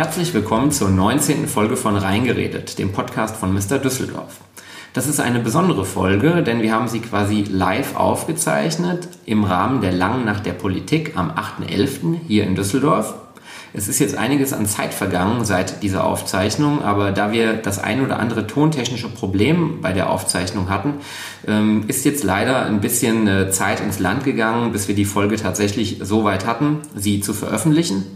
Herzlich willkommen zur 19. Folge von Reingeredet, dem Podcast von Mr. Düsseldorf. Das ist eine besondere Folge, denn wir haben sie quasi live aufgezeichnet im Rahmen der Langen Nacht der Politik am 8.11. hier in Düsseldorf. Es ist jetzt einiges an Zeit vergangen seit dieser Aufzeichnung, aber da wir das ein oder andere tontechnische Problem bei der Aufzeichnung hatten, ähm, ist jetzt leider ein bisschen äh, Zeit ins Land gegangen, bis wir die Folge tatsächlich so weit hatten, sie zu veröffentlichen.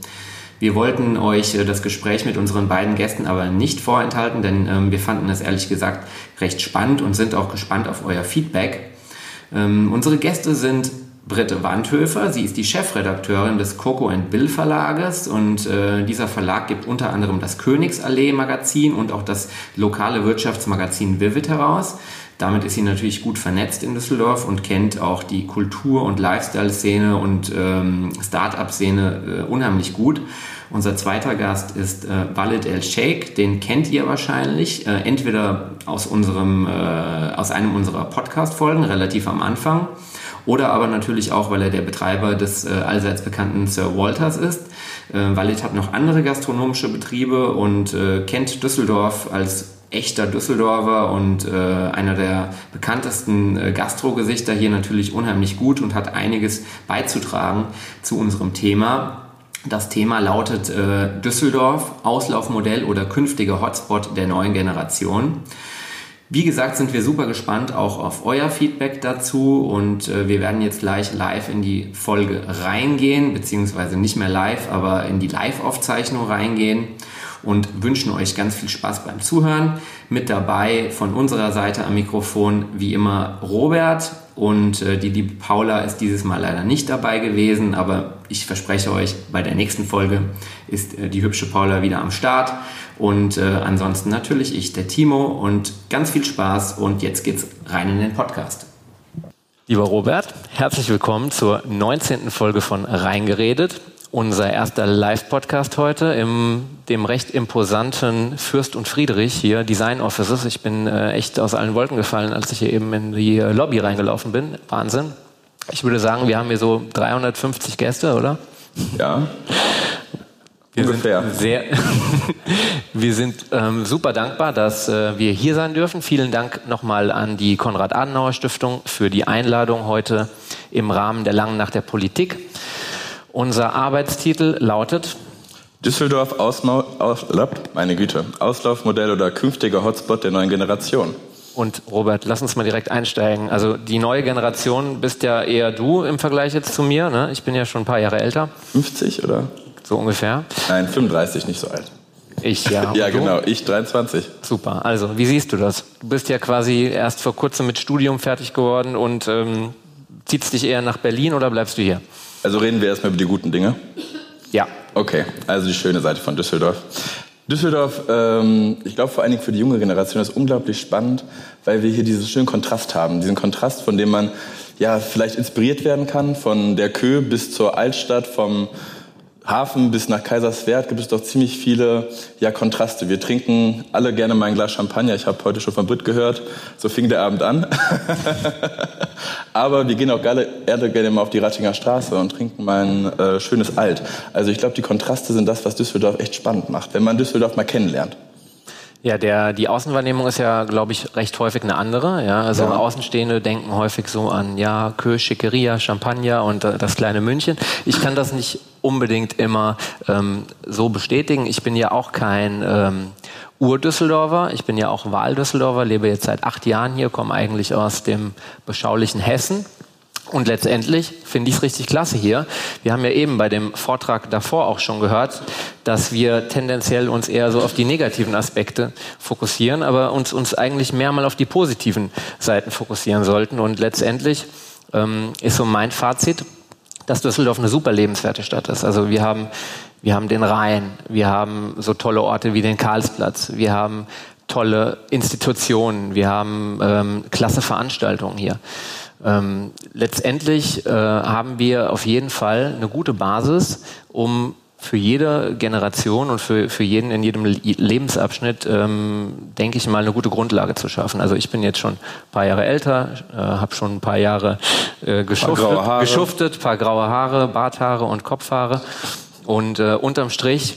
Wir wollten euch äh, das Gespräch mit unseren beiden Gästen aber nicht vorenthalten, denn ähm, wir fanden es ehrlich gesagt recht spannend und sind auch gespannt auf euer Feedback. Ähm, unsere Gäste sind Britte Wandhöfer. Sie ist die Chefredakteurin des Coco Bill Verlages und äh, dieser Verlag gibt unter anderem das Königsallee Magazin und auch das lokale Wirtschaftsmagazin Vivid heraus. Damit ist sie natürlich gut vernetzt in Düsseldorf und kennt auch die Kultur- und Lifestyle-Szene und ähm, Start-up-Szene äh, unheimlich gut. Unser zweiter Gast ist äh, Walid El Sheikh, den kennt ihr wahrscheinlich, äh, entweder aus, unserem, äh, aus einem unserer Podcast-Folgen relativ am Anfang oder aber natürlich auch, weil er der Betreiber des äh, allseits bekannten Sir Walters ist. Äh, Walid hat noch andere gastronomische Betriebe und äh, kennt Düsseldorf als echter Düsseldorfer und äh, einer der bekanntesten äh, Gastrogesichter hier natürlich unheimlich gut und hat einiges beizutragen zu unserem Thema. Das Thema lautet äh, Düsseldorf, Auslaufmodell oder künftiger Hotspot der neuen Generation. Wie gesagt, sind wir super gespannt auch auf euer Feedback dazu und äh, wir werden jetzt gleich live in die Folge reingehen, beziehungsweise nicht mehr live, aber in die Live-Aufzeichnung reingehen und wünschen euch ganz viel Spaß beim Zuhören. Mit dabei von unserer Seite am Mikrofon wie immer Robert und äh, die liebe Paula ist dieses Mal leider nicht dabei gewesen, aber ich verspreche euch, bei der nächsten Folge ist äh, die hübsche Paula wieder am Start und äh, ansonsten natürlich ich, der Timo und ganz viel Spaß und jetzt geht's rein in den Podcast. Lieber Robert, herzlich willkommen zur 19. Folge von Reingeredet unser erster Live-Podcast heute im dem recht imposanten Fürst und Friedrich hier, Design Offices. Ich bin äh, echt aus allen Wolken gefallen, als ich hier eben in die äh, Lobby reingelaufen bin. Wahnsinn. Ich würde sagen, wir haben hier so 350 Gäste, oder? Ja. Wir Ungefähr. Sind sehr, wir sind ähm, super dankbar, dass äh, wir hier sein dürfen. Vielen Dank nochmal an die Konrad-Adenauer-Stiftung für die Einladung heute im Rahmen der Langen Nacht der Politik. Unser Arbeitstitel lautet Düsseldorf Ausma aus, meine Güte, Auslaufmodell oder künftiger Hotspot der neuen Generation. Und Robert, lass uns mal direkt einsteigen. Also die neue Generation bist ja eher du im Vergleich jetzt zu mir. Ne? Ich bin ja schon ein paar Jahre älter. 50 oder? So ungefähr. Nein, 35, nicht so alt. Ich, ja. ja, genau, ich 23. Super. Also, wie siehst du das? Du bist ja quasi erst vor kurzem mit Studium fertig geworden und ähm, zieht's dich eher nach Berlin oder bleibst du hier? Also reden wir erstmal über die guten Dinge. Ja. Okay, also die schöne Seite von Düsseldorf. Düsseldorf, ähm, ich glaube vor allen Dingen für die junge Generation ist unglaublich spannend, weil wir hier diesen schönen Kontrast haben. Diesen Kontrast, von dem man ja vielleicht inspiriert werden kann, von der Kö bis zur Altstadt, vom Hafen bis nach Kaiserswerth gibt es doch ziemlich viele ja, Kontraste. Wir trinken alle gerne mal ein Glas Champagner. Ich habe heute schon von Brit gehört. So fing der Abend an. Aber wir gehen auch gerne, gerne mal auf die Rattinger Straße und trinken mal ein äh, schönes Alt. Also ich glaube, die Kontraste sind das, was Düsseldorf echt spannend macht, wenn man Düsseldorf mal kennenlernt. Ja, der, die Außenwahrnehmung ist ja, glaube ich, recht häufig eine andere. Ja? Also ja. Außenstehende denken häufig so an, ja, Kö, Schickeria, Champagner und äh, das kleine München. Ich kann das nicht unbedingt immer ähm, so bestätigen. Ich bin ja auch kein ähm, Ur-Düsseldorfer. Ich bin ja auch Wahl-Düsseldorfer, lebe jetzt seit acht Jahren hier, komme eigentlich aus dem beschaulichen Hessen. Und letztendlich finde ich es richtig klasse hier. Wir haben ja eben bei dem Vortrag davor auch schon gehört, dass wir tendenziell uns eher so auf die negativen Aspekte fokussieren, aber uns, uns eigentlich mehr mal auf die positiven Seiten fokussieren sollten. Und letztendlich ähm, ist so mein Fazit, dass Düsseldorf eine super lebenswerte Stadt ist. Also wir haben, wir haben den Rhein, wir haben so tolle Orte wie den Karlsplatz, wir haben tolle Institutionen, wir haben ähm, klasse Veranstaltungen hier. Ähm, letztendlich äh, haben wir auf jeden Fall eine gute Basis, um für jede Generation und für, für jeden in jedem Lebensabschnitt, ähm, denke ich mal, eine gute Grundlage zu schaffen. Also ich bin jetzt schon ein paar Jahre älter, äh, habe schon ein paar Jahre äh, geschuftet, paar geschuftet, paar graue Haare, Barthaare und Kopfhaare. Und äh, unterm Strich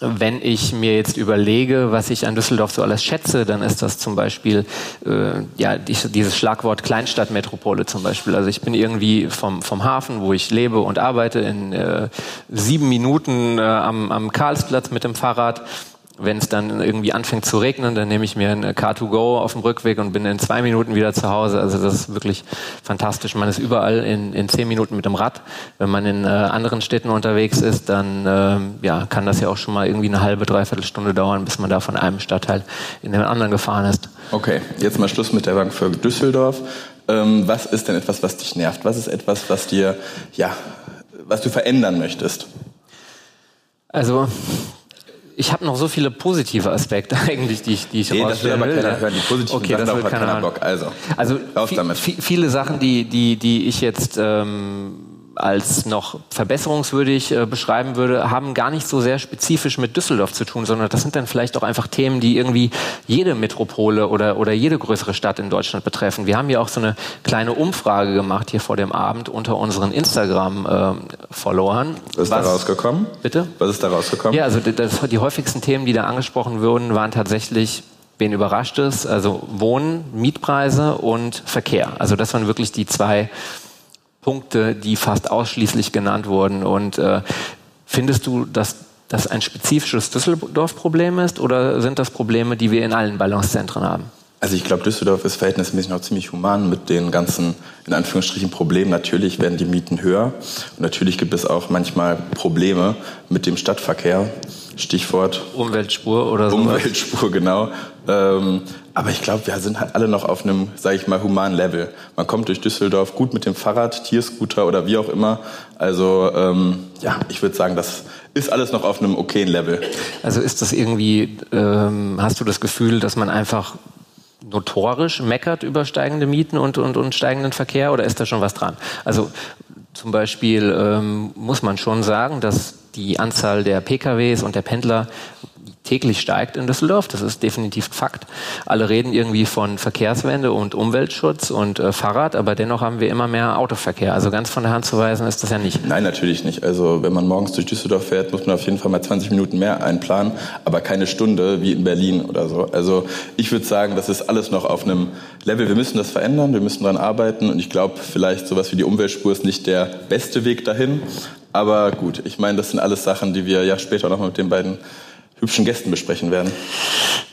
wenn ich mir jetzt überlege, was ich an Düsseldorf so alles schätze, dann ist das zum Beispiel äh, ja dieses Schlagwort Kleinstadtmetropole zum Beispiel. Also ich bin irgendwie vom, vom Hafen, wo ich lebe und arbeite, in äh, sieben Minuten äh, am, am Karlsplatz mit dem Fahrrad wenn es dann irgendwie anfängt zu regnen, dann nehme ich mir ein Car2Go auf dem Rückweg und bin in zwei Minuten wieder zu Hause. Also das ist wirklich fantastisch. Man ist überall in, in zehn Minuten mit dem Rad. Wenn man in äh, anderen Städten unterwegs ist, dann ähm, ja, kann das ja auch schon mal irgendwie eine halbe, dreiviertel Stunde dauern, bis man da von einem Stadtteil in den anderen gefahren ist. Okay, jetzt mal Schluss mit der Bank für Düsseldorf. Ähm, was ist denn etwas, was dich nervt? Was ist etwas, was dir, ja, was du verändern möchtest? Also ich habe noch so viele positive Aspekte eigentlich, die ich, die ich nee, das will aber keiner hören. Die positiven okay, Sachen das will keiner, keiner Bock. Also, also viele Sachen, die, die, die ich jetzt ähm, als noch verbesserungswürdig äh, beschreiben würde, haben gar nicht so sehr spezifisch mit Düsseldorf zu tun, sondern das sind dann vielleicht auch einfach Themen, die irgendwie jede Metropole oder, oder jede größere Stadt in Deutschland betreffen. Wir haben ja auch so eine kleine Umfrage gemacht hier vor dem Abend unter unseren Instagram-Followern. Äh, was ist da rausgekommen? Bitte? Was ist da rausgekommen? Ja, also das, die häufigsten Themen, die da angesprochen wurden, waren tatsächlich wen überrascht es? Also Wohnen, Mietpreise und Verkehr. Also das waren wirklich die zwei Punkte, die fast ausschließlich genannt wurden. Und äh, findest du, dass das ein spezifisches Düsseldorf-Problem ist oder sind das Probleme, die wir in allen Ballungszentren haben? Also ich glaube, Düsseldorf ist verhältnismäßig noch ziemlich human mit den ganzen, in Anführungsstrichen, Problemen. Natürlich werden die Mieten höher und natürlich gibt es auch manchmal Probleme mit dem Stadtverkehr. Stichwort Umweltspur oder so. Umweltspur, genau. Ähm, aber ich glaube, wir sind halt alle noch auf einem, sage ich mal, humanen Level. Man kommt durch Düsseldorf gut mit dem Fahrrad, Tierscooter oder wie auch immer. Also ähm, ja, ich würde sagen, das ist alles noch auf einem okayen Level. Also ist das irgendwie, ähm, hast du das Gefühl, dass man einfach notorisch meckert über steigende Mieten und, und, und steigenden Verkehr oder ist da schon was dran? Also zum Beispiel ähm, muss man schon sagen, dass die Anzahl der PKWs und der Pendler täglich steigt in Düsseldorf. Das ist definitiv Fakt. Alle reden irgendwie von Verkehrswende und Umweltschutz und äh, Fahrrad, aber dennoch haben wir immer mehr Autoverkehr. Also ganz von der Hand zu weisen ist das ja nicht. Nein, natürlich nicht. Also wenn man morgens durch Düsseldorf fährt, muss man auf jeden Fall mal 20 Minuten mehr einplanen, aber keine Stunde wie in Berlin oder so. Also ich würde sagen, das ist alles noch auf einem Level. Wir müssen das verändern, wir müssen daran arbeiten und ich glaube, vielleicht sowas wie die Umweltspur ist nicht der beste Weg dahin. Aber gut, ich meine, das sind alles Sachen, die wir ja später noch mal mit den beiden hübschen Gästen besprechen werden.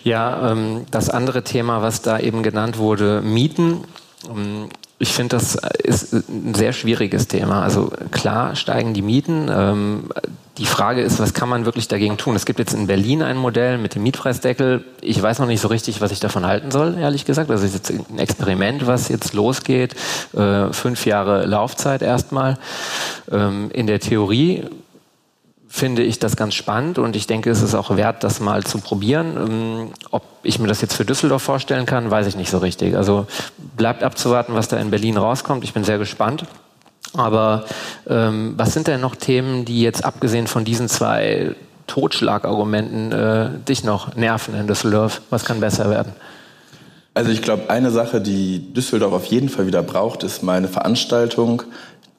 Ja, ähm, das andere Thema, was da eben genannt wurde, Mieten. Ähm, ich finde, das ist ein sehr schwieriges Thema. Also klar steigen die Mieten. Ähm, die Frage ist, was kann man wirklich dagegen tun? Es gibt jetzt in Berlin ein Modell mit dem Mietpreisdeckel. Ich weiß noch nicht so richtig, was ich davon halten soll, ehrlich gesagt. Das ist jetzt ein Experiment, was jetzt losgeht. Äh, fünf Jahre Laufzeit erstmal. Ähm, in der Theorie finde ich das ganz spannend und ich denke, es ist auch wert, das mal zu probieren. Ähm, ob ich mir das jetzt für Düsseldorf vorstellen kann, weiß ich nicht so richtig. Also bleibt abzuwarten, was da in Berlin rauskommt. Ich bin sehr gespannt. Aber ähm, was sind denn noch Themen, die jetzt abgesehen von diesen zwei Totschlagargumenten äh, dich noch nerven in Düsseldorf? Was kann besser werden? Also ich glaube, eine Sache, die Düsseldorf auf jeden Fall wieder braucht, ist mal eine Veranstaltung,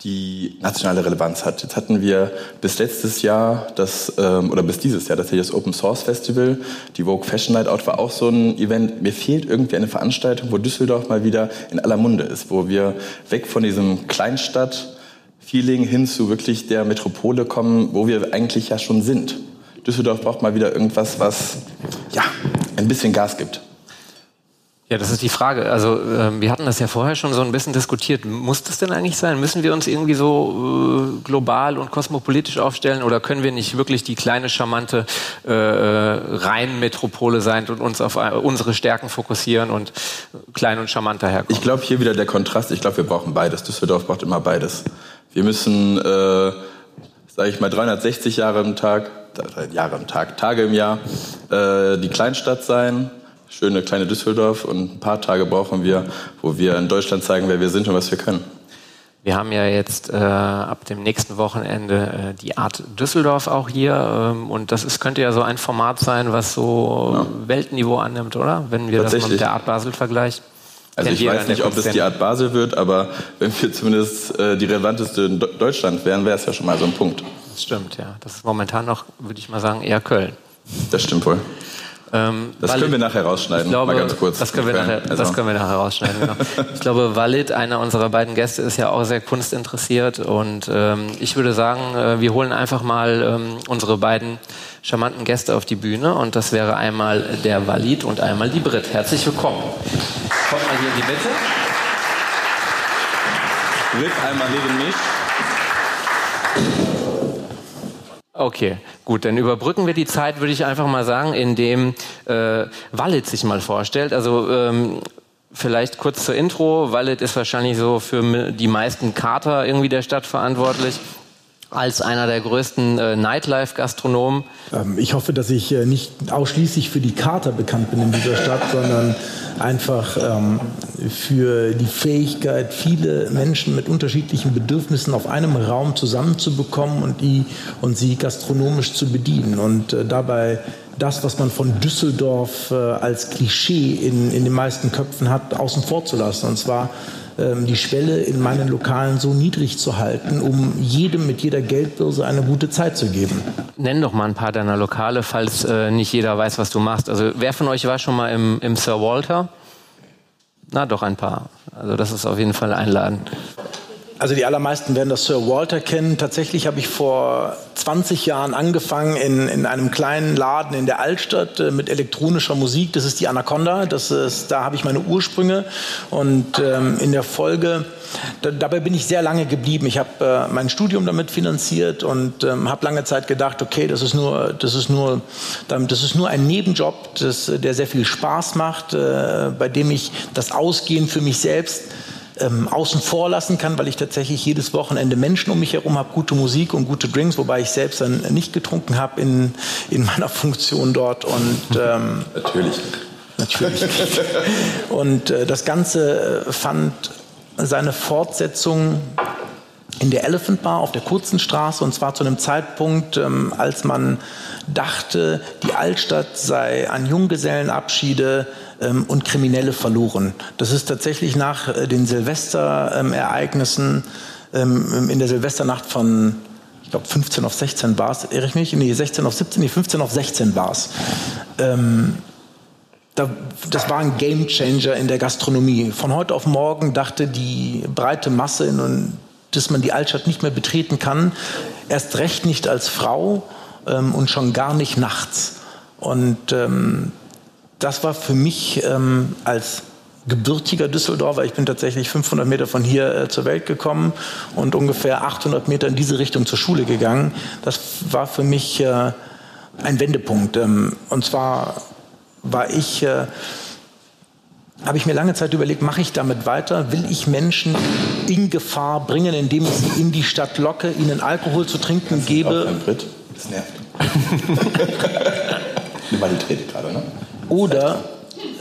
die nationale Relevanz hat. Jetzt hatten wir bis letztes Jahr das, ähm, oder bis dieses Jahr tatsächlich das Open Source Festival. Die Vogue Fashion Night Out war auch so ein Event. Mir fehlt irgendwie eine Veranstaltung, wo Düsseldorf mal wieder in aller Munde ist, wo wir weg von diesem Kleinstadt-Feeling hin zu wirklich der Metropole kommen, wo wir eigentlich ja schon sind. Düsseldorf braucht mal wieder irgendwas, was ja ein bisschen Gas gibt. Ja, das ist die Frage. Also äh, wir hatten das ja vorher schon so ein bisschen diskutiert. Muss das denn eigentlich sein? Müssen wir uns irgendwie so äh, global und kosmopolitisch aufstellen oder können wir nicht wirklich die kleine, charmante äh, äh Rheinmetropole sein und uns auf äh, unsere Stärken fokussieren und klein und charmanter herkommen? Ich glaube, hier wieder der Kontrast. Ich glaube, wir brauchen beides. Düsseldorf braucht immer beides. Wir müssen, äh, sage ich mal, 360 Jahre im Tag, Jahre im Tag, Tage im Jahr, äh, die Kleinstadt sein schöne kleine Düsseldorf und ein paar Tage brauchen wir, wo wir in Deutschland zeigen, wer wir sind und was wir können. Wir haben ja jetzt äh, ab dem nächsten Wochenende äh, die Art Düsseldorf auch hier ähm, und das ist, könnte ja so ein Format sein, was so ja. Weltniveau annimmt, oder? Wenn wir das mal mit der Art Basel vergleichen. Also ich weiß nicht, ob es die Art Basel wird, aber wenn wir zumindest äh, die relevanteste in Deutschland wären, wäre es ja schon mal so ein Punkt. Das stimmt, ja. Das ist momentan noch, würde ich mal sagen, eher Köln. Das stimmt wohl. Ähm, das Walid, können wir nachher rausschneiden, glaube, mal ganz kurz. Das können wir, nachher, also. das können wir nachher rausschneiden, genau. ich glaube, Walid, einer unserer beiden Gäste, ist ja auch sehr kunstinteressiert und ähm, ich würde sagen, äh, wir holen einfach mal ähm, unsere beiden charmanten Gäste auf die Bühne und das wäre einmal der Walid und einmal die Brit. Herzlich willkommen. Kommt mal hier in die Mitte. Brit einmal neben mich. Okay, gut, dann überbrücken wir die Zeit, würde ich einfach mal sagen, indem äh, Wallet sich mal vorstellt. Also ähm, vielleicht kurz zur Intro. Wallet ist wahrscheinlich so für die meisten Kater irgendwie der Stadt verantwortlich als einer der größten äh, Nightlife-Gastronomen? Ähm, ich hoffe, dass ich äh, nicht ausschließlich für die Kater bekannt bin in dieser Stadt, sondern einfach ähm, für die Fähigkeit, viele Menschen mit unterschiedlichen Bedürfnissen auf einem Raum zusammenzubekommen und, die, und sie gastronomisch zu bedienen und äh, dabei das, was man von Düsseldorf äh, als Klischee in, in den meisten Köpfen hat, außen vor zu lassen. Und zwar ähm, die Schwelle in meinen Lokalen so niedrig zu halten, um jedem mit jeder Geldbörse eine gute Zeit zu geben. Nenn doch mal ein paar deiner Lokale, falls äh, nicht jeder weiß, was du machst. Also wer von euch war schon mal im, im Sir Walter? Na, doch ein paar. Also das ist auf jeden Fall ein Laden. Also die allermeisten werden das Sir Walter kennen. Tatsächlich habe ich vor 20 Jahren angefangen in, in einem kleinen Laden in der Altstadt äh, mit elektronischer Musik. Das ist die Anaconda. Das ist, da habe ich meine Ursprünge. Und ähm, in der Folge, da, dabei bin ich sehr lange geblieben. Ich habe äh, mein Studium damit finanziert und ähm, habe lange Zeit gedacht, okay, das ist nur, das ist nur, das ist nur ein Nebenjob, das, der sehr viel Spaß macht, äh, bei dem ich das Ausgehen für mich selbst ähm, außen vor lassen kann, weil ich tatsächlich jedes Wochenende Menschen um mich herum habe, gute Musik und gute Drinks, wobei ich selbst dann nicht getrunken habe in, in meiner Funktion dort. Und, ähm, Natürlich. Natürlich. und äh, das Ganze fand seine Fortsetzung in der Elephant Bar auf der kurzen Straße und zwar zu einem Zeitpunkt, ähm, als man dachte, die Altstadt sei an Junggesellenabschiede ähm, und Kriminelle verloren. Das ist tatsächlich nach äh, den Silvesterereignissen ähm, in der Silvesternacht von ich glaube 15 auf 16 war es, irre ich mich? Nee, 16 auf 17, nee, 15 auf 16 war es. Ähm, da, das war ein Gamechanger in der Gastronomie. Von heute auf morgen dachte die breite Masse, in, dass man die Altstadt nicht mehr betreten kann, erst recht nicht als Frau ähm, und schon gar nicht nachts. Und ähm, das war für mich ähm, als gebürtiger Düsseldorfer, ich bin tatsächlich 500 Meter von hier äh, zur Welt gekommen und ungefähr 800 Meter in diese Richtung zur Schule gegangen. Das war für mich äh, ein Wendepunkt. Ähm, und zwar war ich, äh, habe ich mir lange Zeit überlegt, mache ich damit weiter? Will ich Menschen in Gefahr bringen, indem ich sie in die Stadt locke, ihnen Alkohol zu trinken gebe? Das nervt. Mal die Trete gerade, ne? Oder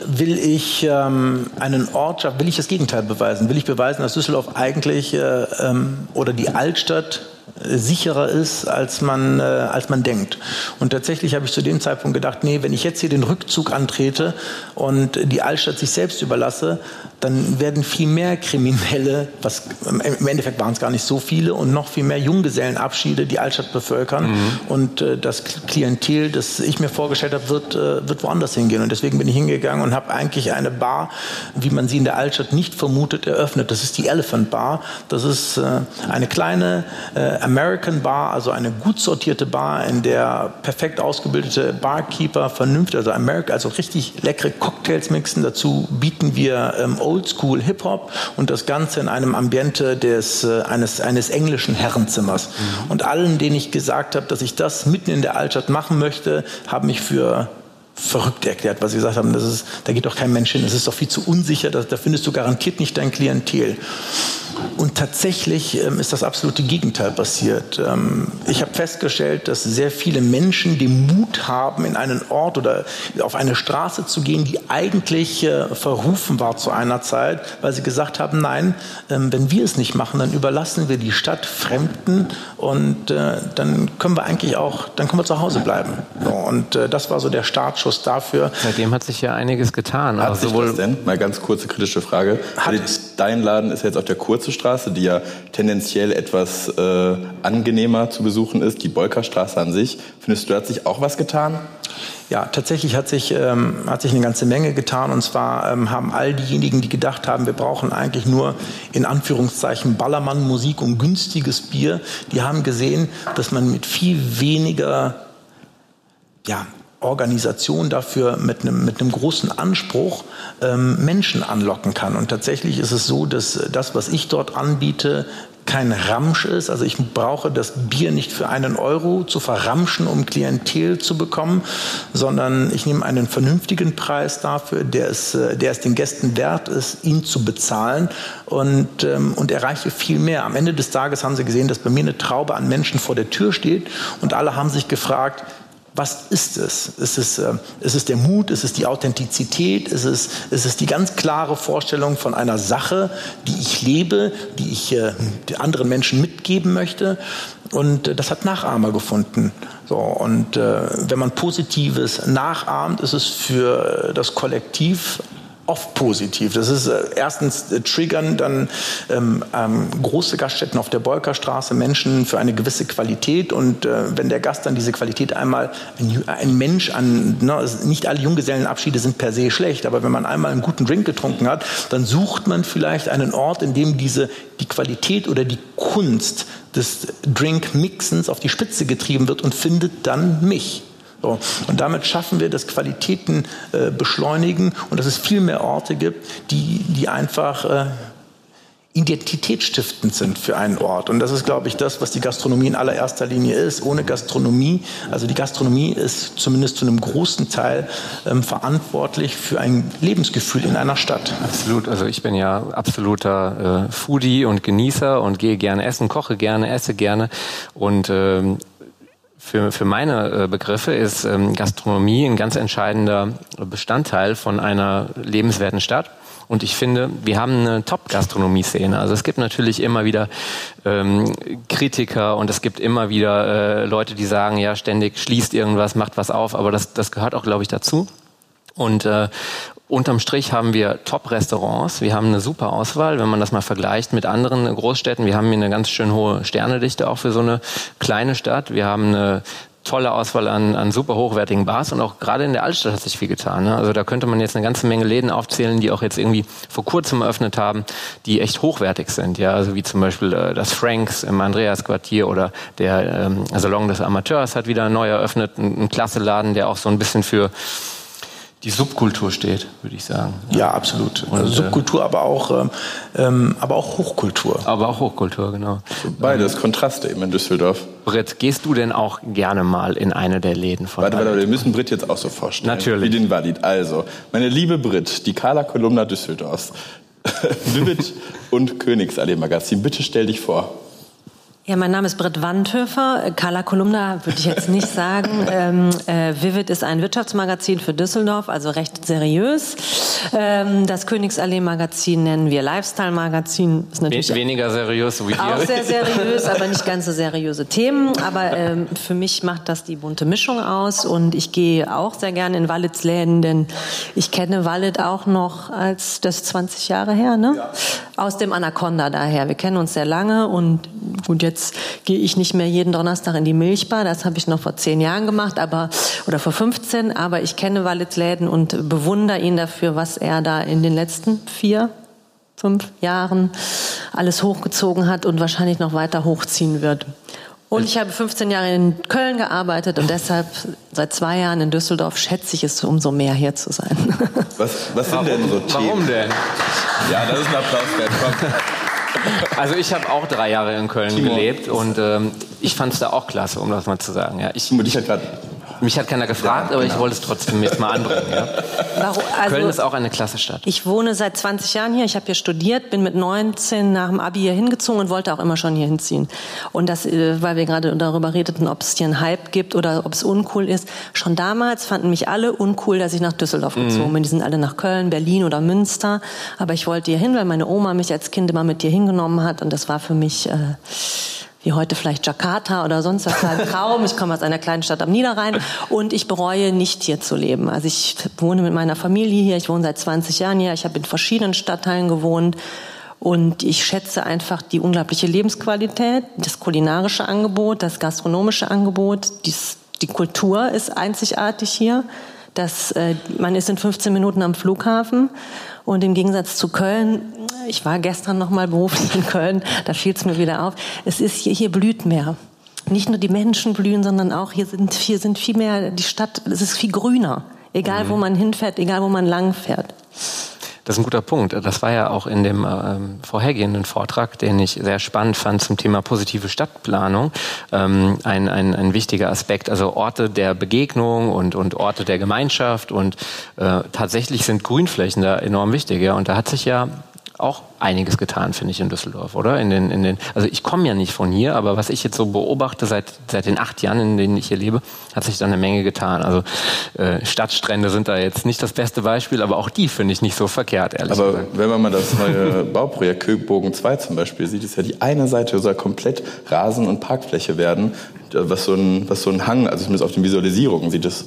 will ich ähm, einen Ort, will ich das Gegenteil beweisen? Will ich beweisen, dass Düsseldorf eigentlich äh, ähm, oder die Altstadt sicherer ist, als man, äh, als man denkt. Und tatsächlich habe ich zu dem Zeitpunkt gedacht, nee, wenn ich jetzt hier den Rückzug antrete und die Altstadt sich selbst überlasse, dann werden viel mehr Kriminelle, was im Endeffekt waren es gar nicht so viele, und noch viel mehr Junggesellenabschiede die Altstadt bevölkern. Mhm. Und äh, das Klientel, das ich mir vorgestellt habe, wird, äh, wird woanders hingehen. Und deswegen bin ich hingegangen und habe eigentlich eine Bar, wie man sie in der Altstadt nicht vermutet, eröffnet. Das ist die Elephant Bar. Das ist äh, eine kleine äh, American Bar, also eine gut sortierte Bar, in der perfekt ausgebildete Barkeeper vernünftig, also America, also richtig leckere Cocktails mixen. Dazu bieten wir ähm, Oldschool Hip Hop und das Ganze in einem Ambiente des, äh, eines, eines englischen Herrenzimmers. Mhm. Und allen, denen ich gesagt habe, dass ich das mitten in der Altstadt machen möchte, haben mich für verrückt erklärt, was sie gesagt haben. Das ist, da geht doch kein Mensch hin. Das ist doch viel zu unsicher. Da, da findest du garantiert nicht dein Klientel. Und tatsächlich ähm, ist das absolute Gegenteil passiert. Ähm, ich habe festgestellt, dass sehr viele Menschen den Mut haben, in einen Ort oder auf eine Straße zu gehen, die eigentlich äh, verrufen war zu einer Zeit, weil sie gesagt haben, nein, ähm, wenn wir es nicht machen, dann überlassen wir die Stadt Fremden und äh, dann können wir eigentlich auch, dann können wir zu Hause bleiben. Und äh, das war so der Startschuss dafür. Seitdem hat sich ja einiges getan. Hat also sich das denn? Mal ganz kurze kritische Frage. Hat Dein Laden ist jetzt auf der Kurze Straße, die ja tendenziell etwas äh, angenehmer zu besuchen ist. Die Bolkerstraße an sich. Findest du, hat sich auch was getan? Ja, tatsächlich hat sich, ähm, hat sich eine ganze Menge getan. Und zwar ähm, haben all diejenigen, die gedacht haben, wir brauchen eigentlich nur in Anführungszeichen Ballermann-Musik und günstiges Bier, die haben gesehen, dass man mit viel weniger ja, Organisation dafür mit einem, mit einem großen Anspruch ähm, Menschen anlocken kann. Und tatsächlich ist es so, dass das, was ich dort anbiete, kein Ramsch ist. Also ich brauche das Bier nicht für einen Euro zu verramschen, um Klientel zu bekommen, sondern ich nehme einen vernünftigen Preis dafür, der es, äh, der es den Gästen wert ist, ihn zu bezahlen und, ähm, und erreiche viel mehr. Am Ende des Tages haben Sie gesehen, dass bei mir eine Traube an Menschen vor der Tür steht und alle haben sich gefragt, was ist es? Ist es, äh, ist es der Mut? Ist es die Authentizität? Ist es, ist es die ganz klare Vorstellung von einer Sache, die ich lebe, die ich äh, anderen Menschen mitgeben möchte? Und äh, das hat Nachahmer gefunden. So, und äh, wenn man Positives nachahmt, ist es für das Kollektiv oft positiv. Das ist äh, erstens äh, triggern dann ähm, ähm, große Gaststätten auf der Bolkerstraße Menschen für eine gewisse Qualität und äh, wenn der Gast dann diese Qualität einmal ein, ein Mensch an ne, nicht alle Junggesellenabschiede sind per se schlecht, aber wenn man einmal einen guten Drink getrunken hat, dann sucht man vielleicht einen Ort, in dem diese die Qualität oder die Kunst des Drinkmixens auf die Spitze getrieben wird und findet dann mich. So. Und damit schaffen wir, dass Qualitäten äh, beschleunigen und dass es viel mehr Orte gibt, die, die einfach äh, identitätsstiftend sind für einen Ort. Und das ist, glaube ich, das, was die Gastronomie in allererster Linie ist. Ohne Gastronomie, also die Gastronomie ist zumindest zu einem großen Teil ähm, verantwortlich für ein Lebensgefühl in einer Stadt. Absolut. Also ich bin ja absoluter äh, Foodie und Genießer und gehe gerne essen, koche gerne, esse gerne und ähm, für, für meine äh, Begriffe ist ähm, Gastronomie ein ganz entscheidender Bestandteil von einer lebenswerten Stadt. Und ich finde, wir haben eine Top-Gastronomie-Szene. Also es gibt natürlich immer wieder ähm, Kritiker und es gibt immer wieder äh, Leute, die sagen, ja, ständig schließt irgendwas, macht was auf. Aber das, das gehört auch, glaube ich, dazu. Und äh, Unterm Strich haben wir Top-Restaurants. Wir haben eine super Auswahl, wenn man das mal vergleicht mit anderen Großstädten. Wir haben hier eine ganz schön hohe Sternedichte auch für so eine kleine Stadt. Wir haben eine tolle Auswahl an, an super hochwertigen Bars und auch gerade in der Altstadt hat sich viel getan. Ne? Also da könnte man jetzt eine ganze Menge Läden aufzählen, die auch jetzt irgendwie vor kurzem eröffnet haben, die echt hochwertig sind. Ja, also wie zum Beispiel äh, das Franks im Andreasquartier oder der ähm, Salon des Amateurs hat wieder neu eröffnet, ein, ein klasse Laden, der auch so ein bisschen für die Subkultur steht, würde ich sagen. Ja, ja absolut. Und, also Subkultur, aber auch, ähm, ähm, aber auch Hochkultur. Aber auch Hochkultur, genau. Beides, Kontraste eben in Düsseldorf. Britt, gehst du denn auch gerne mal in eine der Läden von Warte, warte, wir müssen Britt jetzt auch so vorstellen. Natürlich. Wie den Valid. Also, meine liebe Britt, die Carla Kolumna Düsseldorfs, Vivid und Königsallee Magazin, bitte stell dich vor. Ja, mein Name ist Britt Wandhöfer. Carla Kolumna würde ich jetzt nicht sagen. Ähm, äh, Vivid ist ein Wirtschaftsmagazin für Düsseldorf, also recht seriös. Ähm, das Königsallee-Magazin nennen wir Lifestyle-Magazin. Ist natürlich weniger seriös, so wie Auch sehr seriös, aber nicht ganz so seriöse Themen. Aber ähm, für mich macht das die bunte Mischung aus. Und ich gehe auch sehr gerne in Wallets Läden, denn ich kenne Wallet auch noch als das 20 Jahre her, ne? Ja. Aus dem Anaconda daher. Wir kennen uns sehr lange und gut, jetzt Jetzt gehe ich nicht mehr jeden Donnerstag in die Milchbar. Das habe ich noch vor zehn Jahren gemacht, aber oder vor 15. Aber ich kenne Wallets Läden und bewundere ihn dafür, was er da in den letzten vier, fünf Jahren alles hochgezogen hat und wahrscheinlich noch weiter hochziehen wird. Und ich habe 15 Jahre in Köln gearbeitet und deshalb seit zwei Jahren in Düsseldorf schätze ich es umso mehr hier zu sein. Was, was sind warum, denn so Themen? Warum denn? Ja, das ist ein Applaus. Also ich habe auch drei Jahre in Köln Timo. gelebt und ähm, ich fand es da auch klasse, um das mal zu sagen. Ja, ich, ich, ich Mich hat keiner gefragt, ja, aber genau. ich wollte es trotzdem jetzt mal anbringen. Ja. Warum, also, Köln ist auch eine klasse Stadt. Ich wohne seit 20 Jahren hier. Ich habe hier studiert, bin mit 19 nach dem Abi hier hingezogen und wollte auch immer schon hier hinziehen. Und das, äh, weil wir gerade darüber redeten, ob es hier einen Hype gibt oder ob es uncool ist. Schon damals fanden mich alle uncool, dass ich nach Düsseldorf mhm. gezogen bin. Die sind alle nach Köln, Berlin oder Münster. Aber ich wollte hier hin, weil meine Oma mich als Kind immer mit hier hingenommen hat. Und das war für mich... Äh, wie heute vielleicht Jakarta oder sonst was, ein Traum. Ich komme aus einer kleinen Stadt am Niederrhein und ich bereue nicht hier zu leben. Also ich wohne mit meiner Familie hier, ich wohne seit 20 Jahren hier, ich habe in verschiedenen Stadtteilen gewohnt und ich schätze einfach die unglaubliche Lebensqualität, das kulinarische Angebot, das gastronomische Angebot, dies, die Kultur ist einzigartig hier. Das, äh, man ist in 15 Minuten am Flughafen und im Gegensatz zu Köln, ich war gestern noch mal beruflich in Köln, da fiel es mir wieder auf, es ist hier, hier blüht mehr. Nicht nur die Menschen blühen, sondern auch hier sind, hier sind viel mehr, die Stadt, es ist viel grüner. Egal, mhm. wo man hinfährt, egal, wo man lang fährt. Das ist ein guter Punkt. Das war ja auch in dem ähm, vorhergehenden Vortrag, den ich sehr spannend fand zum Thema positive Stadtplanung, ähm, ein, ein, ein wichtiger Aspekt. Also Orte der Begegnung und, und Orte der Gemeinschaft und äh, tatsächlich sind Grünflächen da enorm wichtig. Ja? Und da hat sich ja auch einiges getan, finde ich, in Düsseldorf, oder? In den, in den, also ich komme ja nicht von hier, aber was ich jetzt so beobachte seit, seit den acht Jahren, in denen ich hier lebe, hat sich da eine Menge getan. Also äh, Stadtstrände sind da jetzt nicht das beste Beispiel, aber auch die finde ich nicht so verkehrt, ehrlich aber gesagt. wenn man mal das neue Bauprojekt Köbogen 2 zum Beispiel sieht, ist ja die eine Seite soll komplett Rasen- und Parkfläche werden, was so ein, was so ein Hang, also zumindest auf den Visualisierungen sieht es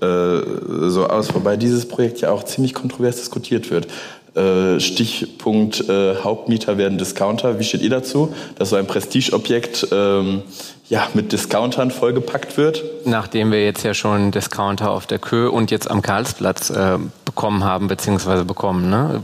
äh, so aus, wobei dieses Projekt ja auch ziemlich kontrovers diskutiert wird. Äh, Stichpunkt äh, Hauptmieter werden Discounter. Wie steht ihr dazu, dass so ein Prestigeobjekt ähm, ja, mit Discountern vollgepackt wird? Nachdem wir jetzt ja schon Discounter auf der Kö und jetzt am Karlsplatz äh, bekommen haben, beziehungsweise bekommen, ne?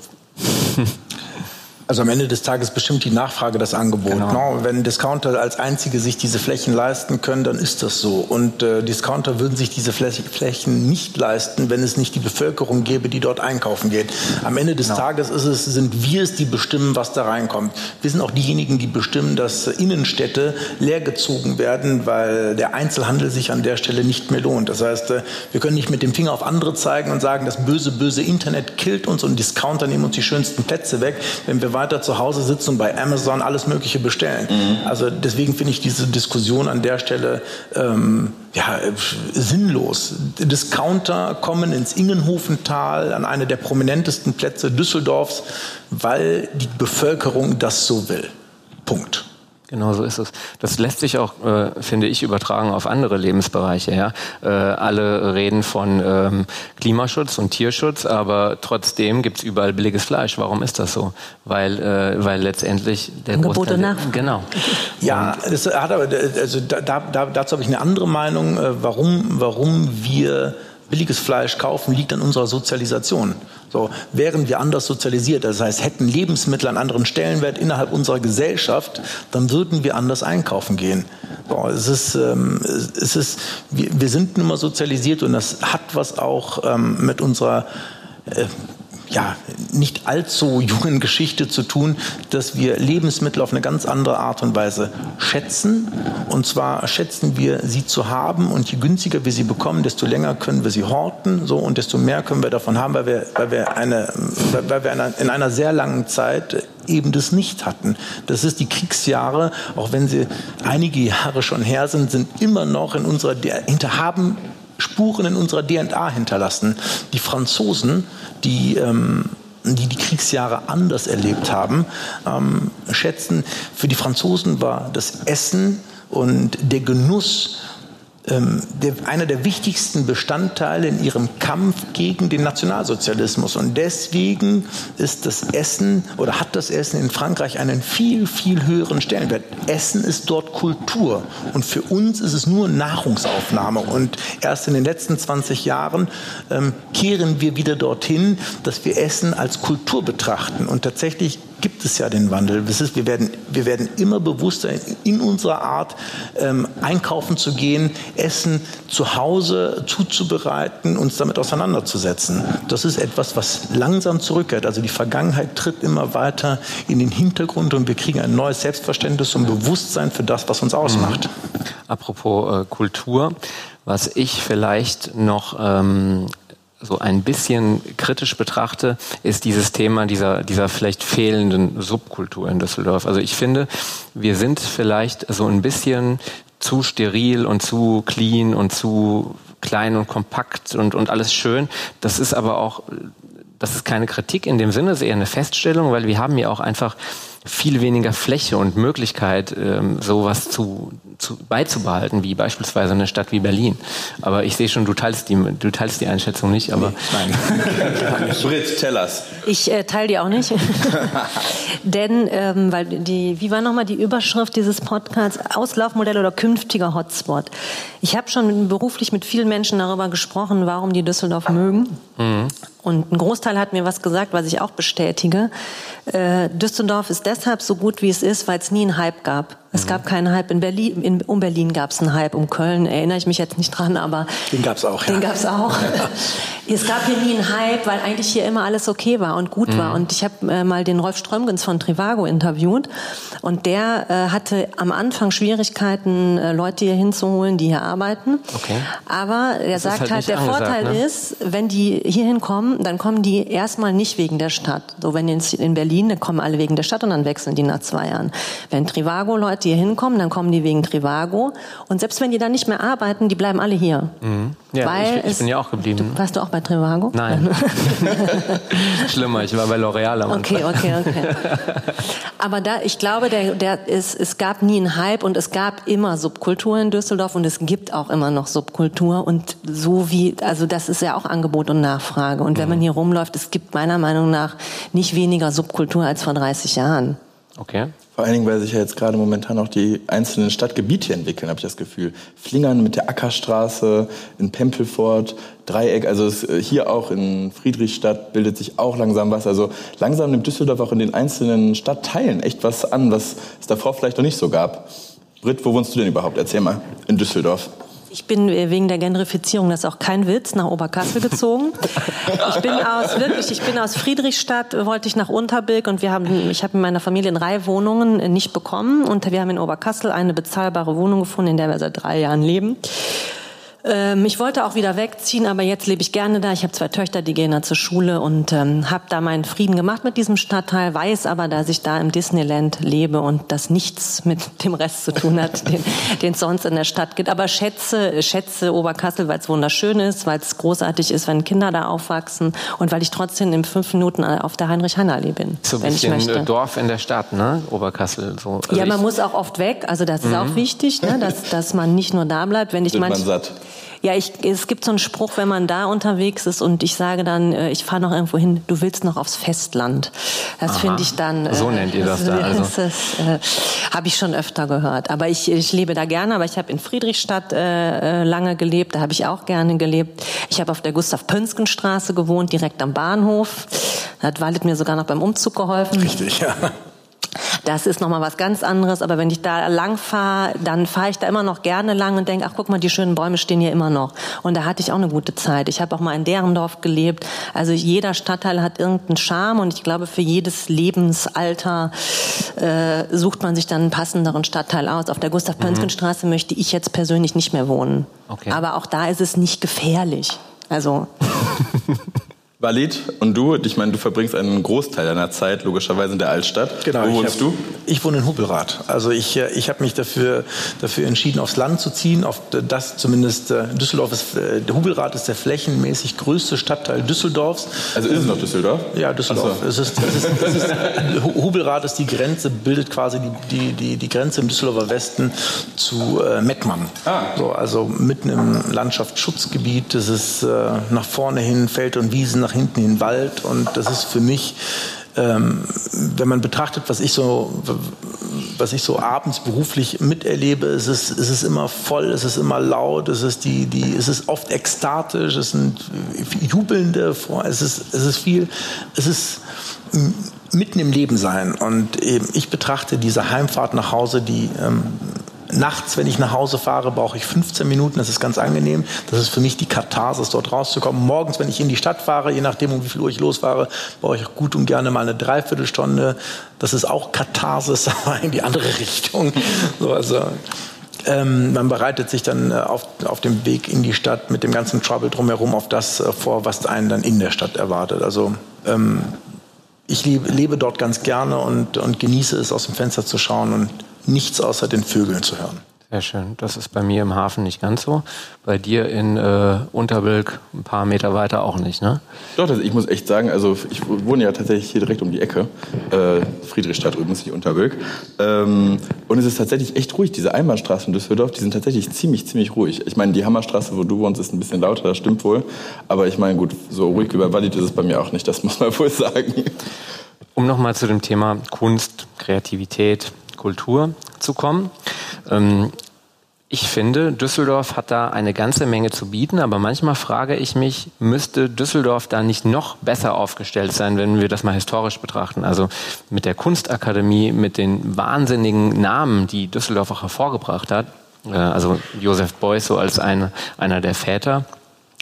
Also am Ende des Tages bestimmt die Nachfrage das Angebot. Genau. No, wenn Discounter als einzige sich diese Flächen leisten können, dann ist das so. Und äh, Discounter würden sich diese Flächen nicht leisten, wenn es nicht die Bevölkerung gäbe, die dort einkaufen geht. Am Ende des genau. Tages es, sind wir es, die bestimmen, was da reinkommt. Wir sind auch diejenigen, die bestimmen, dass Innenstädte leergezogen werden, weil der Einzelhandel sich an der Stelle nicht mehr lohnt. Das heißt, äh, wir können nicht mit dem Finger auf andere zeigen und sagen, das böse, böse Internet killt uns und Discounter nehmen uns die schönsten Plätze weg, wenn wir weiter zu Hause sitzen und bei Amazon alles Mögliche bestellen. Mhm. Also deswegen finde ich diese Diskussion an der Stelle ähm, ja, sinnlos. Discounter kommen ins Ingenhofental an eine der prominentesten Plätze Düsseldorfs, weil die Bevölkerung das so will. Punkt. Genau so ist es. Das lässt sich auch, äh, finde ich, übertragen auf andere Lebensbereiche. Ja? Äh, alle reden von ähm, Klimaschutz und Tierschutz, aber trotzdem gibt's überall billiges Fleisch. Warum ist das so? Weil, äh, weil letztendlich der Angebot und Nachfrage. Genau. Ja, das hat aber, also da, da, dazu habe ich eine andere Meinung, äh, warum, warum wir billiges Fleisch kaufen, liegt an unserer Sozialisation. So, wären wir anders sozialisiert, das heißt, hätten Lebensmittel einen anderen Stellenwert innerhalb unserer Gesellschaft, dann würden wir anders einkaufen gehen. So, es ist, ähm, es ist, wir, wir sind nun mal sozialisiert und das hat was auch ähm, mit unserer äh, ja, nicht allzu jungen Geschichte zu tun, dass wir Lebensmittel auf eine ganz andere Art und Weise schätzen. Und zwar schätzen wir sie zu haben und je günstiger wir sie bekommen, desto länger können wir sie horten so, und desto mehr können wir davon haben, weil wir, weil wir, eine, weil wir in einer sehr langen Zeit eben das nicht hatten. Das ist die Kriegsjahre, auch wenn sie einige Jahre schon her sind, sind immer noch in unserer, haben Spuren in unserer DNA hinterlassen. Die Franzosen, die ähm, die die Kriegsjahre anders erlebt haben, ähm, schätzen, für die Franzosen war das Essen und der Genuss ähm, der, einer der wichtigsten Bestandteile in ihrem Kampf gegen den Nationalsozialismus. Und deswegen ist das Essen oder hat das Essen in Frankreich einen viel, viel höheren Stellenwert. Essen ist dort Kultur. Und für uns ist es nur Nahrungsaufnahme. Und erst in den letzten 20 Jahren ähm, kehren wir wieder dorthin, dass wir Essen als Kultur betrachten. Und tatsächlich gibt es ja den Wandel. Ist, wir, werden, wir werden immer bewusster in, unserer Art, ähm, einkaufen zu gehen, Essen zu Hause zuzubereiten, uns damit auseinanderzusetzen. Das ist etwas, was langsam zurückkehrt. Also die Vergangenheit tritt immer weiter in den Hintergrund und wir kriegen ein neues Selbstverständnis und Bewusstsein für das, was uns ausmacht. Mhm. Apropos äh, Kultur, was ich vielleicht noch ähm, so ein bisschen kritisch betrachte, ist dieses Thema dieser, dieser vielleicht fehlenden Subkultur in Düsseldorf. Also ich finde, wir sind vielleicht so ein bisschen zu steril und zu clean und zu klein und kompakt und, und alles schön. Das ist aber auch, das ist keine Kritik in dem Sinne, es ist eher eine Feststellung, weil wir haben ja auch einfach viel weniger Fläche und Möglichkeit, ähm, sowas zu, zu, beizubehalten, wie beispielsweise eine Stadt wie Berlin. Aber ich sehe schon, du teilst die, du teilst die Einschätzung nicht, aber. Nee, nein. Britt, tell us. Ich äh, teile die auch nicht. Denn, ähm, weil die, wie war nochmal die Überschrift dieses Podcasts? Auslaufmodell oder künftiger Hotspot? Ich habe schon beruflich mit vielen Menschen darüber gesprochen, warum die Düsseldorf mögen. Mhm. Und ein Großteil hat mir was gesagt, was ich auch bestätige. Äh, Düsseldorf ist deshalb so gut, wie es ist, weil es nie einen Hype gab. Es gab keinen Hype in Berlin. In, um Berlin gab es einen Hype. Um Köln erinnere ich mich jetzt nicht dran, aber den gab es auch. Den ja. gab es auch. es gab hier nie einen Hype, weil eigentlich hier immer alles okay war und gut mhm. war. Und ich habe äh, mal den Rolf Strömgens von Trivago interviewt und der äh, hatte am Anfang Schwierigkeiten, äh, Leute hier hinzuholen, die hier arbeiten. Okay. Aber er sagt halt, halt der Vorteil ne? ist, wenn die hier hinkommen, dann kommen die erstmal nicht wegen der Stadt. So wenn jetzt in Berlin, dann kommen alle wegen der Stadt und dann wechseln die nach zwei Jahren. Wenn Trivago Leute Leute hier hinkommen, dann kommen die wegen Trivago. Und selbst wenn die dann nicht mehr arbeiten, die bleiben alle hier. Mhm. Ja, Weil ich, ich bin ja auch geblieben. Du, warst du auch bei Trivago? Nein. Schlimmer, ich war bei L'Oreal am Okay, okay, okay. Aber da, ich glaube, der, der ist, es gab nie einen Hype und es gab immer Subkultur in Düsseldorf und es gibt auch immer noch Subkultur und so wie, also das ist ja auch Angebot und Nachfrage. Und wenn mhm. man hier rumläuft, es gibt meiner Meinung nach nicht weniger Subkultur als vor 30 Jahren. Okay. Vor allen Dingen, weil sich ja jetzt gerade momentan auch die einzelnen Stadtgebiete entwickeln, habe ich das Gefühl. Flingern mit der Ackerstraße, in Pempelfort, Dreieck, also es, äh, hier auch in Friedrichstadt bildet sich auch langsam was. Also langsam nimmt Düsseldorf auch in den einzelnen Stadtteilen echt was an, was es davor vielleicht noch nicht so gab. Britt, wo wohnst du denn überhaupt? Erzähl mal, in Düsseldorf. Ich bin äh, wegen der Gentrifizierung, das ist auch kein Witz, nach Oberkassel gezogen. Ich bin aus, wirklich, ich bin aus Friedrichstadt, wollte ich nach Unterbilk und wir haben, ich habe in meiner Familie drei Wohnungen äh, nicht bekommen und wir haben in Oberkassel eine bezahlbare Wohnung gefunden, in der wir seit drei Jahren leben. Ähm, ich wollte auch wieder wegziehen, aber jetzt lebe ich gerne da. Ich habe zwei Töchter, die gehen da zur Schule und ähm, habe da meinen Frieden gemacht mit diesem Stadtteil, weiß aber, dass ich da im Disneyland lebe und das nichts mit dem Rest zu tun hat, den es sonst in der Stadt gibt. Aber schätze, schätze Oberkassel, weil es wunderschön ist, weil es großartig ist, wenn Kinder da aufwachsen und weil ich trotzdem in fünf Minuten auf der Heinrich-Heine-Allee bin. So ein wenn bisschen ich möchte. Dorf in der Stadt, ne? Oberkassel. So. Also ja, man muss auch oft weg. Also das ist mhm. auch wichtig, ne? dass, dass man nicht nur da bleibt. Wenn ich Wird man satt. Ja, ich, es gibt so einen Spruch, wenn man da unterwegs ist und ich sage dann, äh, ich fahre noch irgendwo hin, du willst noch aufs Festland. Das finde ich dann. Äh, so nennt ihr das, das da. Also. Das, das äh, habe ich schon öfter gehört. Aber ich, ich lebe da gerne, aber ich habe in Friedrichstadt äh, äh lange gelebt, da habe ich auch gerne gelebt. Ich habe auf der Gustav-Pönsken-Straße gewohnt, direkt am Bahnhof. Da hat Wallet mir sogar noch beim Umzug geholfen. Richtig, ja. Das ist nochmal was ganz anderes. Aber wenn ich da lang fahre, dann fahre ich da immer noch gerne lang und denke, ach guck mal, die schönen Bäume stehen hier immer noch. Und da hatte ich auch eine gute Zeit. Ich habe auch mal in Derendorf gelebt. Also jeder Stadtteil hat irgendeinen Charme und ich glaube, für jedes Lebensalter äh, sucht man sich dann einen passenderen Stadtteil aus. Auf der Gustav-Pönsken-Straße mhm. möchte ich jetzt persönlich nicht mehr wohnen. Okay. Aber auch da ist es nicht gefährlich. Also Walid und du, ich meine, du verbringst einen Großteil deiner Zeit logischerweise in der Altstadt. Genau. Wo wohnst hab, du? Ich wohne in Hubelrath. Also ich, äh, ich habe mich dafür, dafür entschieden, aufs Land zu ziehen. Auf das zumindest äh, Düsseldorf ist, äh, der Hubelrath ist der flächenmäßig größte Stadtteil Düsseldorfs. Also ist es noch Düsseldorf? Ja, Düsseldorf. So. Es ist, es ist, es ist, Hubelrath ist die Grenze, bildet quasi die, die, die, die Grenze im Düsseldorfer Westen zu äh, Mettmann. Ah. So, also mitten im Landschaftsschutzgebiet. Das ist äh, nach vorne hin Feld und Wiesen nach hinten in den Wald und das ist für mich ähm, wenn man betrachtet, was ich so, was ich so abends beruflich miterlebe, ist es, ist es immer voll, ist es immer laut, ist es die, die, ist es oft ekstatisch, es sind jubelnde, es ist, es ist viel, es ist mitten im Leben sein. Und ich betrachte diese Heimfahrt nach Hause, die ähm, nachts, wenn ich nach Hause fahre, brauche ich 15 Minuten. Das ist ganz angenehm. Das ist für mich die Katharsis, dort rauszukommen. Morgens, wenn ich in die Stadt fahre, je nachdem, um wie viel Uhr ich losfahre, brauche ich gut und gerne mal eine Dreiviertelstunde. Das ist auch Katharsis, aber in die andere Richtung. So, also, ähm, man bereitet sich dann äh, auf, auf dem Weg in die Stadt mit dem ganzen Trouble drumherum auf das äh, vor, was einen dann in der Stadt erwartet. Also ähm, ich lebe, lebe dort ganz gerne und, und genieße es, aus dem Fenster zu schauen und nichts außer den Vögeln zu hören. Sehr schön. Das ist bei mir im Hafen nicht ganz so. Bei dir in äh, Unterbilk ein paar Meter weiter auch nicht, ne? Doch, ich muss echt sagen, also ich wohne ja tatsächlich hier direkt um die Ecke. Äh, Friedrichstadt übrigens, nicht Unterbilk. Ähm, und es ist tatsächlich echt ruhig. Diese Einbahnstraßen in Düsseldorf, die sind tatsächlich ziemlich, ziemlich ruhig. Ich meine, die Hammerstraße, wo du wohnst, ist ein bisschen lauter, das stimmt wohl. Aber ich meine, gut, so ruhig wie bei Walid ist es bei mir auch nicht, das muss man wohl sagen. Um nochmal zu dem Thema Kunst, Kreativität, Kultur zu kommen. Ähm, ich finde, Düsseldorf hat da eine ganze Menge zu bieten, aber manchmal frage ich mich, müsste Düsseldorf da nicht noch besser aufgestellt sein, wenn wir das mal historisch betrachten? Also mit der Kunstakademie, mit den wahnsinnigen Namen, die Düsseldorf auch hervorgebracht hat, äh, also Josef Beuys so als ein, einer der Väter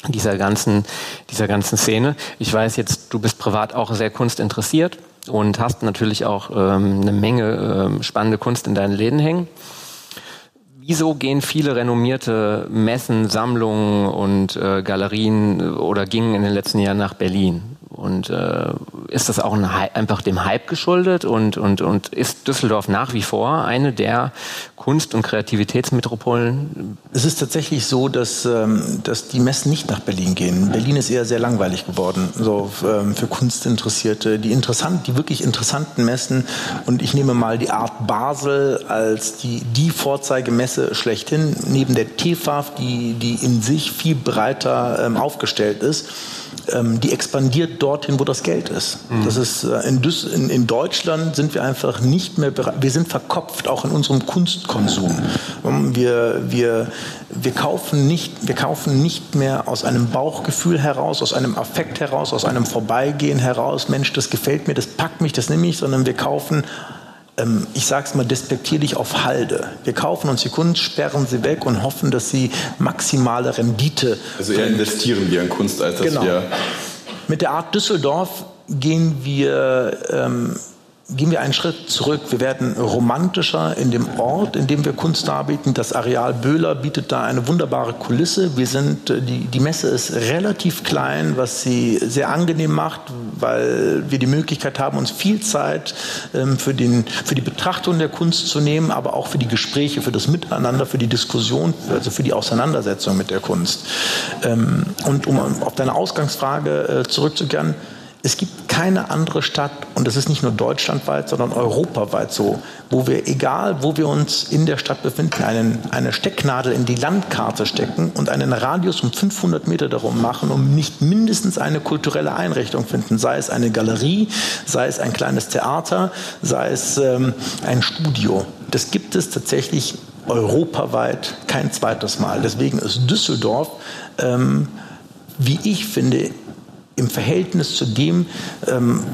dieser ganzen, dieser ganzen Szene. Ich weiß jetzt, du bist privat auch sehr kunstinteressiert und hast natürlich auch ähm, eine Menge ähm, spannende Kunst in deinen Läden hängen. Wieso gehen viele renommierte Messen, Sammlungen und äh, Galerien äh, oder gingen in den letzten Jahren nach Berlin? Und äh, ist das auch ein, einfach dem Hype geschuldet? Und, und, und ist Düsseldorf nach wie vor eine der Kunst- und Kreativitätsmetropolen? Es ist tatsächlich so, dass, ähm, dass die Messen nicht nach Berlin gehen. Berlin ist eher sehr langweilig geworden, so ähm, für Kunstinteressierte. Die, interessant, die wirklich interessanten Messen, und ich nehme mal die Art Basel als die, die Vorzeigemesse schlechthin, neben der TFAF, die, die in sich viel breiter ähm, aufgestellt ist ähm, die expandiert dorthin, wo das Geld ist. Mhm. Das ist äh, in, in, in, Deutschland sind wir einfach nicht mehr bereit, wir sind verkopft, auch in unserem Kunstkonsum. Wir, wir, wir, kaufen nicht, wir kaufen nicht mehr aus einem Bauchgefühl heraus, aus einem Affekt heraus, aus einem Vorbeigehen heraus, Mensch, das gefällt mir, das packt mich, das nehme ich, sondern wir kaufen ähm, ich sage es mal despektierlich, auf Halde. Wir kaufen uns die Kunst, sperren sie weg und hoffen, dass sie maximale Rendite. Also eher investieren wir in Kunst, als dass genau. wir. Mit der Art Düsseldorf gehen wir ähm, gehen wir einen Schritt zurück. Wir werden romantischer in dem Ort, in dem wir Kunst darbieten. Das Areal Böhler bietet da eine wunderbare Kulisse. Wir sind, äh, die, die Messe ist relativ klein, was sie sehr angenehm macht, weil wir die Möglichkeit haben, uns viel Zeit ähm, für, den, für die Betrachtung der Kunst zu nehmen, aber auch für die Gespräche, für das Miteinander, für die Diskussion, also für die Auseinandersetzung mit der Kunst. Ähm, und um auf deine Ausgangsfrage äh, zurückzukehren, es gibt keine andere Stadt, und das ist nicht nur deutschlandweit, sondern europaweit so, wo wir, egal wo wir uns in der Stadt befinden, einen, eine Stecknadel in die Landkarte stecken und einen Radius um 500 Meter darum machen, um nicht mindestens eine kulturelle Einrichtung finden, sei es eine Galerie, sei es ein kleines Theater, sei es ähm, ein Studio. Das gibt es tatsächlich europaweit kein zweites Mal. Deswegen ist Düsseldorf, ähm, wie ich finde, im Verhältnis zu dem, ähm,